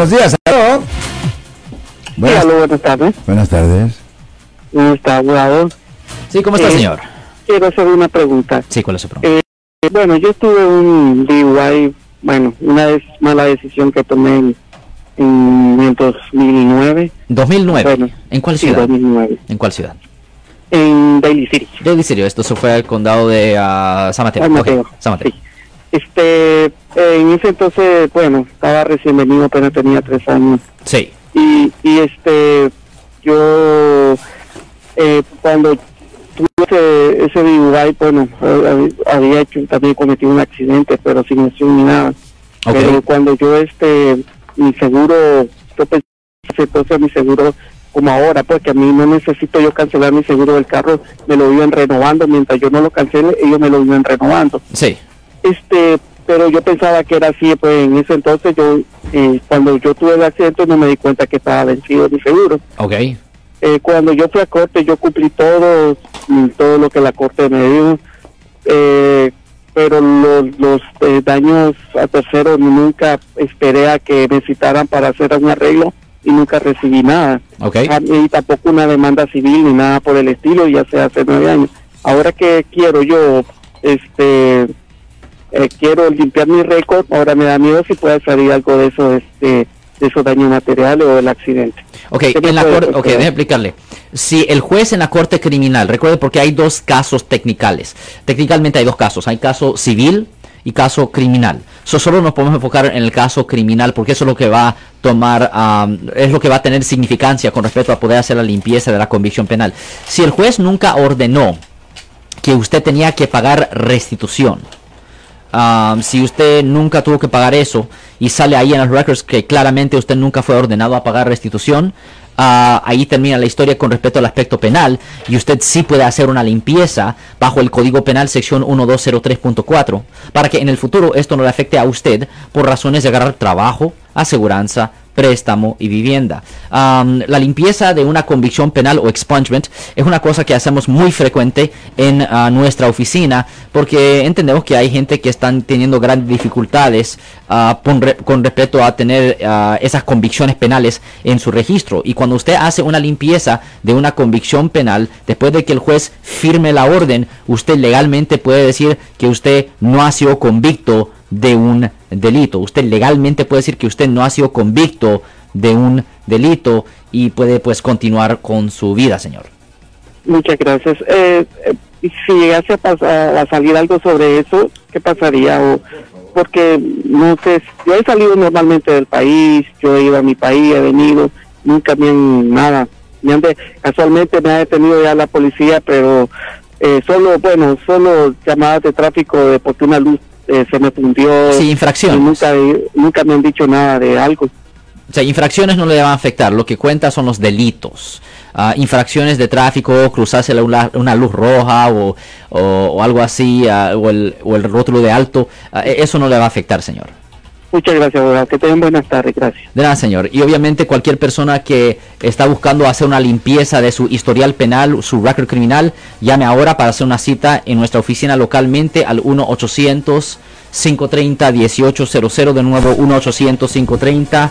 Buenos días, aló. Buenas, buenas tardes. Buenas tardes. ¿Cómo está, abogado? Sí, ¿cómo está, Eh, señor? Quiero hacer una pregunta. Sí, ¿cuál es su pregunta? Eh, bueno, yo tuve un DUI, bueno, una vez mala decisión que tomé en, en el 2009. 2009. bueno, ¿En cuál Sí, ciudad? 2009. ¿En cuál ciudad? En Daily City. Daily City, esto se fue al condado de ah, San Mateo. San Mateo. San Mateo. Sí. Este, eh, en ese entonces, bueno, estaba recién venido, apenas tenía tres años. Sí. y, y este yo eh, cuando tuve ese, ese DUI bueno había hecho también cometido un accidente pero sin lesión ni nada pero cuando yo este mi seguro yo pensé entonces mi seguro como ahora porque a mí no necesito yo cancelar mi seguro del carro me lo iban renovando mientras yo no lo cancele ellos me lo iban renovando Sí. este pero yo pensaba que era así pues en ese entonces yo eh, cuando yo tuve el accidente no me di cuenta que estaba vencido mi seguro Ok. Eh, cuando yo fui a corte yo cumplí todo mm, todo lo que la corte me dijo eh, pero los, los eh, daños a terceros nunca esperé a que me citaran para hacer un arreglo y nunca recibí nada Ok. Ah, y tampoco una demanda civil ni nada por el estilo, ya sea hace nueve años. Ahora que quiero yo, este, eh, quiero limpiar mi récord, ahora me da miedo si puede salir algo de eso, este, de esos daños materiales o del accidente. Ok, ¿Qué me en la corte, ok, suceder? déjeme explicarle. Si el juez en la corte criminal, recuerde porque hay dos casos técnicamente. Técnicamente hay dos casos, hay caso civil y caso criminal. So, solo nos podemos enfocar en el caso criminal porque eso es lo que va a tomar, am, es lo que va a tener significancia con respecto a poder hacer la limpieza de la convicción penal. Si el juez nunca ordenó que usted tenía que pagar restitución, Um, si usted nunca tuvo que pagar eso y sale ahí en los records que claramente usted nunca fue ordenado a pagar restitución, ah, ahí termina la historia con respecto al aspecto penal y usted sí puede hacer una limpieza bajo el Código Penal sección 1203.4 para que en el futuro esto no le afecte a usted por razones de agarrar trabajo, aseguranza, préstamo y vivienda. La limpieza de una convicción penal o expungement es una cosa que hacemos muy frecuente en ah, nuestra oficina porque entendemos que hay gente que están teniendo grandes dificultades ah, con respecto a tener ah, esas convicciones penales en su registro. Y cuando usted hace una limpieza de una convicción penal, después de que el juez firme la orden, usted legalmente puede decir que usted no ha sido convicto de un delito. Usted legalmente puede decir que usted no ha sido convicto de un delito y puede pues continuar con su vida, señor. Muchas gracias. Eh, eh, si llegase a, pasar, a salir algo sobre eso, ¿qué pasaría? O, porque, no sé, yo he salido normalmente del país, yo he ido a mi país, he venido, nunca me han nada. Me han casualmente me ha detenido ya la policía, pero eh, solo, bueno, solo llamadas de tráfico de porque una luz eh, se me fundió. Sí, y infracciones. nunca, nunca me han dicho nada de algo. O sea, infracciones no le van a afectar, lo que cuenta son los delitos. Ah, infracciones de tráfico, cruzarse una, una luz roja o, o- o algo así, ah, o, el, o el rótulo de alto, ah, e- eso no le va a afectar, señor. Muchas gracias, abogado. Que tengan buenas tardes. Gracias. De nada, señor. Y obviamente cualquier persona que está buscando hacer una limpieza de su historial penal, su record criminal, llame ahora para hacer una cita en nuestra oficina localmente al 1-800-530-1800. De nuevo, 1-800-530-1800.